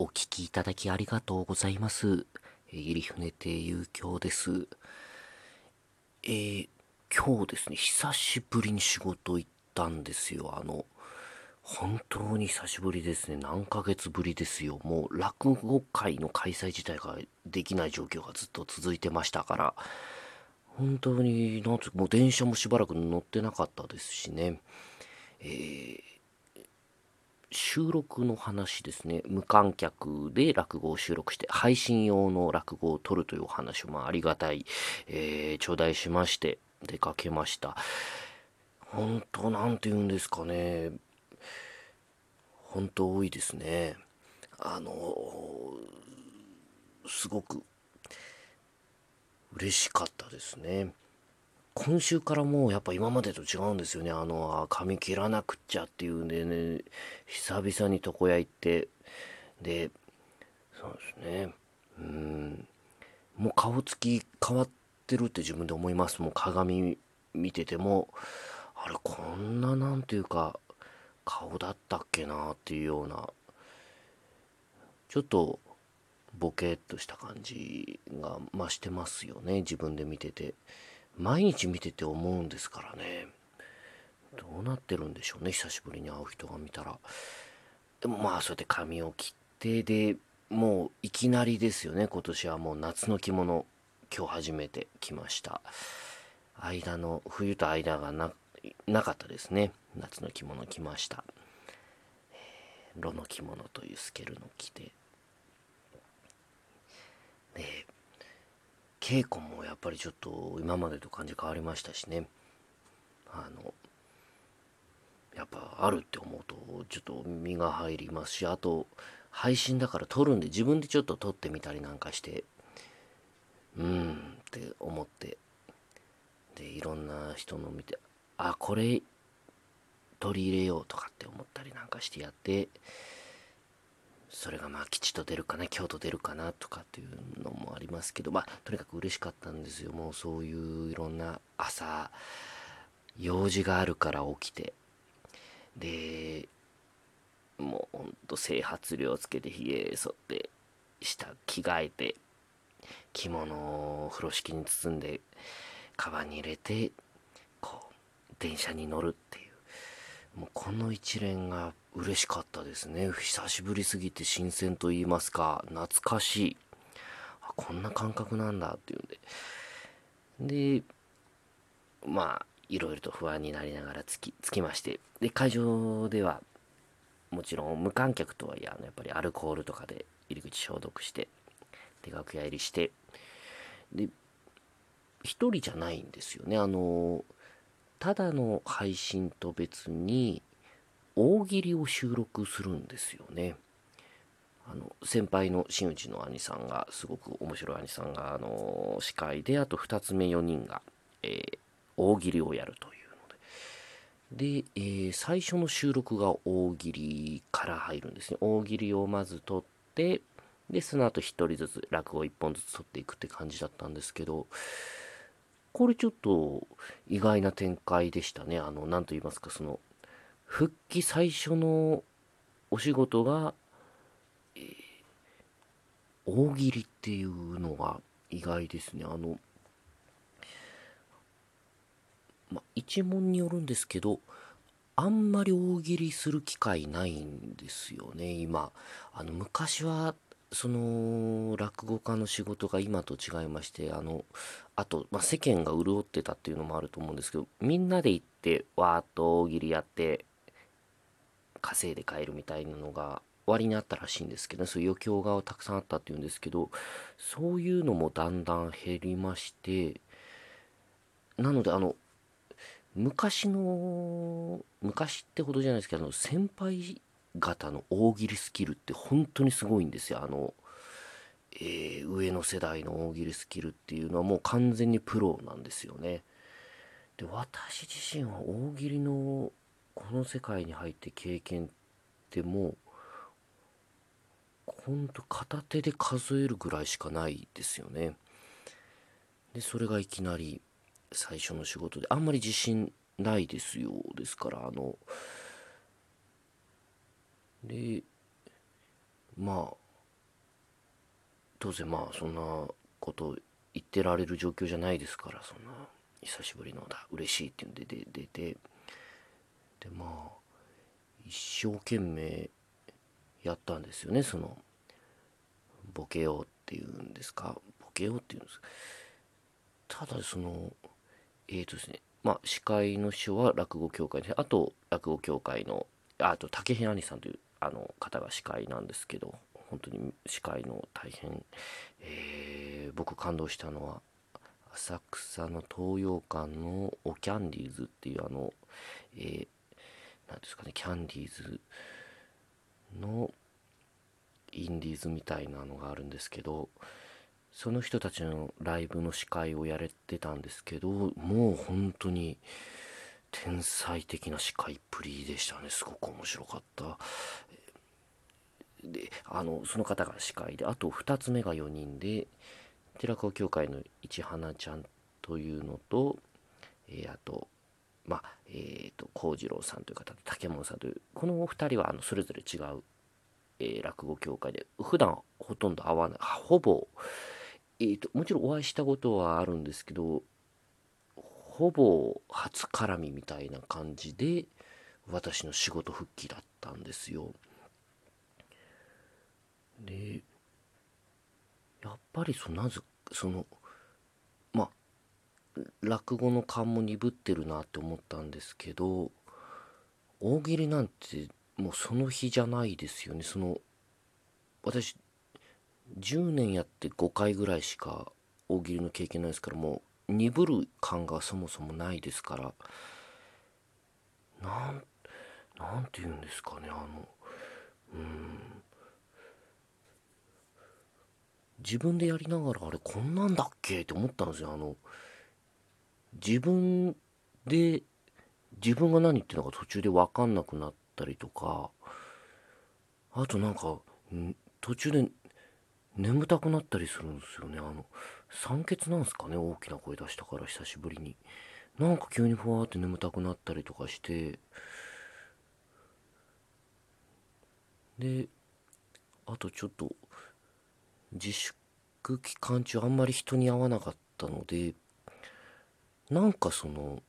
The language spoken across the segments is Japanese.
お聞きいただきありがとうございます。入船亭遊興です。えー、今日ですね、久しぶりに仕事行ったんですよ。あの、本当に久しぶりですね。何ヶ月ぶりですよ。もう落語会の開催自体ができない状況がずっと続いてましたから、本当に、なんつうか、もう電車もしばらく乗ってなかったですしね。えー収録の話ですね。無観客で落語を収録して、配信用の落語を撮るというお話を、まあ、ありがたい、えー、頂戴しまして、出かけました。本当、なんて言うんですかね。本当多いですね。あのすごく嬉しかったですね。今週からもうやっぱ今までと違うんですよね。あの、髪切らなくっちゃっていうんでね、久々に床屋行って、で、そうですね。うん、もう顔つき変わってるって自分で思います。もう鏡見てても、あれ、こんななんていうか、顔だったっけなっていうような、ちょっとボケっとした感じが増してますよね。自分で見てて。毎日見てて思うんですからね。どうなってるんでしょうね久しぶりに会う人が見たら。でもまあそうやって髪を切ってでもういきなりですよね今年はもう夏の着物今日初めて来ました。間の冬と間がななかったですね。夏の着物着ました、えー、炉の着物というスケルの着て。で稽古もやっぱりちょっと今までと感じ変わりましたしね。あのやっぱあるって思うとちょっと身が入りますしあと配信だから撮るんで自分でちょっと撮ってみたりなんかしてうんって思ってでいろんな人の見てあこれ取り入れようとかって思ったりなんかしてやってそれがまあ吉と出るかな京都出るかなとかっていうのもありますけどまあとにかく嬉しかったんですよ。もうそういういろんな朝用事があるから起きて。でもうほんと整髪料つけてひげ剃って下着替えて着物を風呂敷に包んでカバンに入れてこう電車に乗るっていうもうこの一連が嬉しかったですね。久しぶりすぎて新鮮と言いますか。懐かしい。あこんな感覚なんだっていうんで。でまあいろいろと不安になりながらつきつきまして。で会場ではもちろん無観客とはいえあのやっぱりアルコールとかで入り口消毒してで楽屋入りして。で一人じゃないんですよね。あのただの配信と別に大喜利を収録するんですよね。あの先輩の真打ちの兄さんがすごく面白い兄さんがあの司会であと2つ目4人が、えー、大喜利をやるというのでで、えー、最初の収録が大喜利から入るんですね大喜利をまず撮ってでその後1人ずつ落語1本ずつ撮っていくって感じだったんですけどこれちょっと意外な展開でしたねあの何と言いますかその復帰最初のお仕事が、えー、大喜利っていうのが意外ですね。あの、ま、一問によるんですけど、あんまり大喜利する機会ないんですよね、今。あの、昔は、その、落語家の仕事が今と違いまして、あの、あと、ま世間が潤ってたっていうのもあると思うんですけど、みんなで行って、わーっと大喜利やって、稼いで帰るみたいなのが割にあったらしいんですけど、ね、そういう余興がたくさんあったっていうんですけどそういうのもだんだん減りましてなのであの昔の昔ってほどじゃないですけど先輩方の大喜利スキルって本当にすごいんですよあの、えー、上の世代の大喜利スキルっていうのはもう完全にプロなんですよねで私自身は大喜利のこの世界に入って経験ってもうほんと片手で数えるぐらいしかないですよね。でそれがいきなり最初の仕事であんまり自信ないですよですからあのでまあ当然まあそんなこと言ってられる状況じゃないですからそんな久しぶりのだ嬉しいっていうんで出てでまあ一生懸命やったんですよねそのボケようっていうんですかボケようっていうんですただそのえーとですねまあ司会の人は落語協会であと落語協会のあと竹平兄さんというあの方が司会なんですけど本当に司会の大変、えー、僕感動したのは浅草の東洋館のおキャンディーズっていうあの、えー、ですかねキャンディーズのインディーズみたいなのがあるんですけどその人たちのライブの司会をやれてたんですけどもう本当に天才的な司会っぷりでしたね。すごく面白かった。であのその方が司会であと2つ目が4人で寺子協会の市花ちゃんというのと、えー、あとまあえっ、ー、と幸次郎さんという方と竹門さんというこのお二人はあのそれぞれ違う、えー、落語協会で普段ほとんど会わないほぼ、えー、ともちろんお会いしたことはあるんですけどほぼ初絡みみたいな感じで私の仕事復帰だったんですよ。でやっぱりそなぜそのまあ落語の勘も鈍ってるなって思ったんですけど大喜利なんてもうその日じゃないですよねその私10年やって5回ぐらいしか大喜利の経験ないですからもう鈍る感がそもそもないですからなんなんて言うんですかねあのうん。自分でやりながらあれこんなんだっけって思ったんですよ。あの自分で自分が何言ってるのか途中で分かんなくなったりとかあとなんか途中で眠たくなったりするんですよね。あの酸欠なんすかね？大きな声出したから久しぶりに。なんか急にふわーって眠たくなったりとかして。であとちょっと自粛期間中あんまり人に会わなかったのでなんかその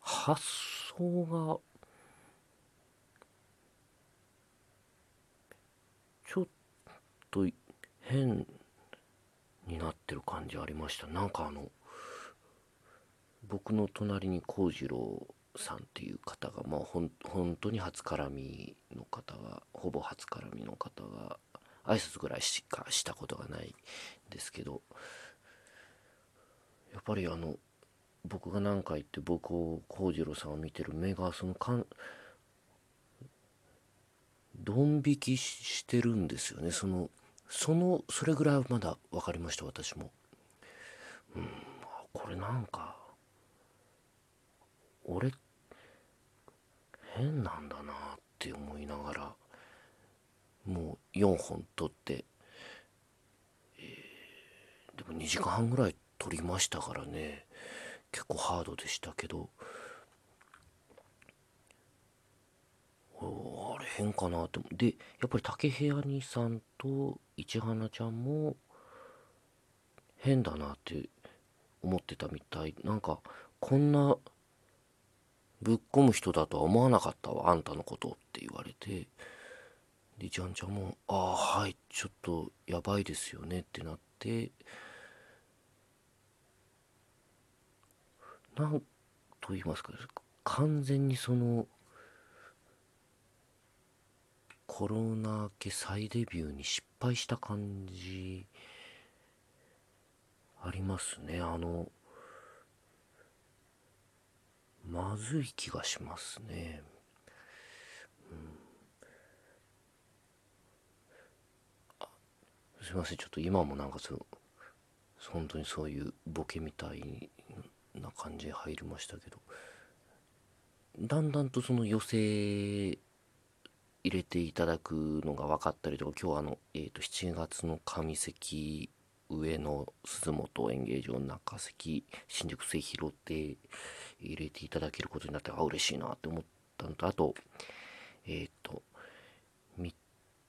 発想がちょっと変になってる感じありました。なんかあの僕の隣に幸次郎さんっていう方がまあほん本当に初絡みの方がほぼ初絡みの方が挨拶ぐらいしかしたことがないんですけどやっぱりあの僕が何か言って僕を幸次郎さんを見てる目がそのかんドン引きしてるんですよね。そのそのそれぐらいはまだ分かりました私も。うんこれなんか俺変なんだなって思いながらもう4本撮って、えー、でも2時間半ぐらい撮りましたからね。結構ハードでしたけどあれ変かなってでやっぱり竹部屋兄さんと市花ちゃんも変だなって思ってたみたい。なんかこんなぶっ込む人だとは思わなかったわあんたのことって言われて。でちゃんちゃんも「ああはいちょっとやばいですよね」ってなって。なんと言いますか完全にそのコロナ明け再デビューに失敗した感じありますね。あのまずい気がしますね。うん。すいません。ちょっと今もなんかそう本当にそういうボケみたいな感じで入りましたけどだんだんとその寄せ入れていただくのが分かったりとか今日はあの、えー、と7月の上関上野鈴本演芸場中関新宿末広って入れていただけることになってあ嬉しいなって思ったのとあとえっ、ー、と密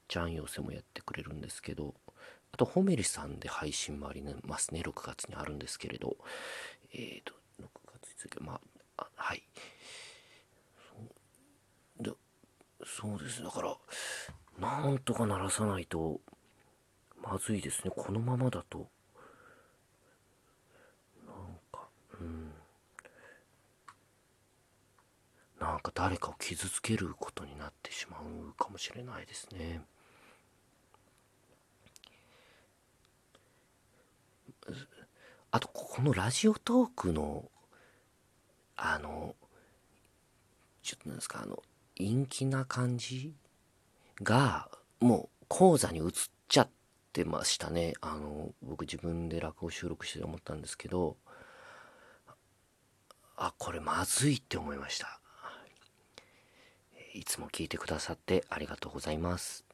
ちゃん寄せもやってくれるんですけどあとホメリさんで配信もありますね6月にあるんですけれどえっ、ー、と6月5日まあはいでそうです。だからなんとか鳴らさないとまずいですね。このままだと。なんかうん。なんか誰かを傷つけることになってしまうかもしれないですね。あとこのラジオトークのあのちょっとなんですかあの陰気な感じがもう講座に移っちゃってましたね。あの僕自分で落語収録して思ったんですけどあこれまずいって思いました。いつも聞いてくださってありがとうございます。